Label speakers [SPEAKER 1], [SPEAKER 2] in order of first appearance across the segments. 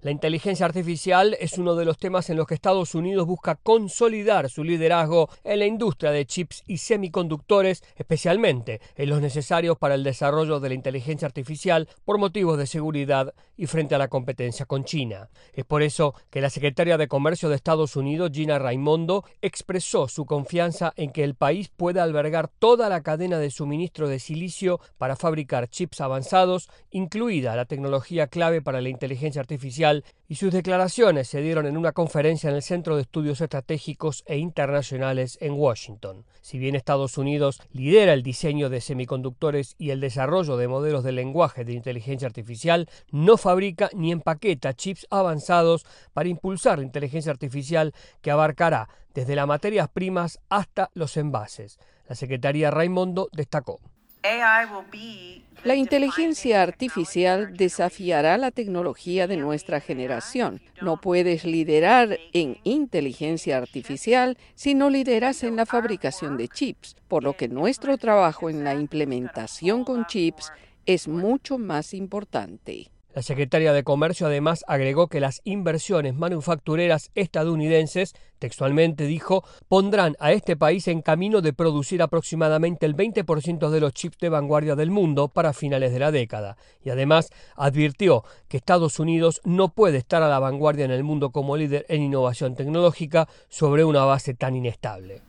[SPEAKER 1] La inteligencia artificial es uno de los temas en los que Estados Unidos busca consolidar su liderazgo en la industria de chips y semiconductores, especialmente en los necesarios para el desarrollo de la inteligencia artificial por motivos de seguridad y frente a la competencia con China. Es por eso que la secretaria de Comercio de Estados Unidos, Gina Raimondo, expresó su confianza en que el país pueda albergar toda la cadena de suministro de silicio para fabricar chips avanzados, incluida la tecnología clave para la inteligencia artificial, y sus declaraciones se dieron en una conferencia en el Centro de Estudios Estratégicos e Internacionales en Washington. Si bien Estados Unidos lidera el diseño de semiconductores y el desarrollo de modelos de lenguaje de inteligencia artificial, no fabrica ni empaqueta chips avanzados para impulsar la inteligencia artificial que abarcará desde las materias primas hasta los envases. La Secretaría Raimondo destacó.
[SPEAKER 2] La inteligencia artificial desafiará la tecnología de nuestra generación. No puedes liderar en inteligencia artificial si no lideras en la fabricación de chips, por lo que nuestro trabajo en la implementación con chips es mucho más importante.
[SPEAKER 1] La secretaria de Comercio además agregó que las inversiones manufactureras estadounidenses, textualmente dijo, pondrán a este país en camino de producir aproximadamente el 20% de los chips de vanguardia del mundo para finales de la década. Y además advirtió que Estados Unidos no puede estar a la vanguardia en el mundo como líder en innovación tecnológica sobre una base tan inestable.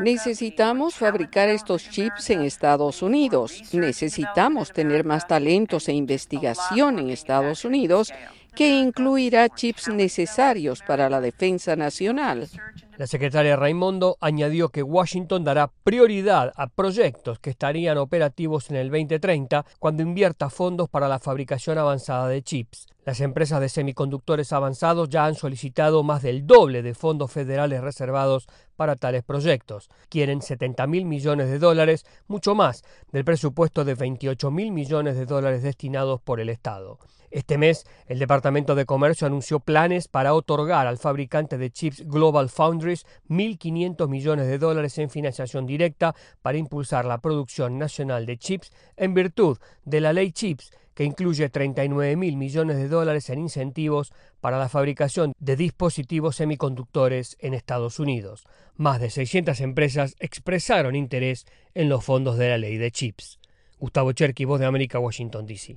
[SPEAKER 2] Necesitamos fabricar estos chips en Estados Unidos. Necesitamos tener más talentos e investigación en Estados Unidos que incluirá chips necesarios para la defensa nacional.
[SPEAKER 1] La secretaria Raimondo añadió que Washington dará prioridad a proyectos que estarían operativos en el 2030 cuando invierta fondos para la fabricación avanzada de chips. Las empresas de semiconductores avanzados ya han solicitado más del doble de fondos federales reservados para tales proyectos. Quieren 70 mil millones de dólares, mucho más del presupuesto de 28 mil millones de dólares destinados por el Estado. Este mes, el Departamento de Comercio anunció planes para otorgar al fabricante de chips Global Foundries 1.500 millones de dólares en financiación directa para impulsar la producción nacional de chips en virtud de la ley CHIPS que incluye 39 mil millones de dólares en incentivos para la fabricación de dispositivos semiconductores en Estados Unidos. Más de 600 empresas expresaron interés en los fondos de la ley de chips. Gustavo Cherky, Voz de América, Washington, D.C.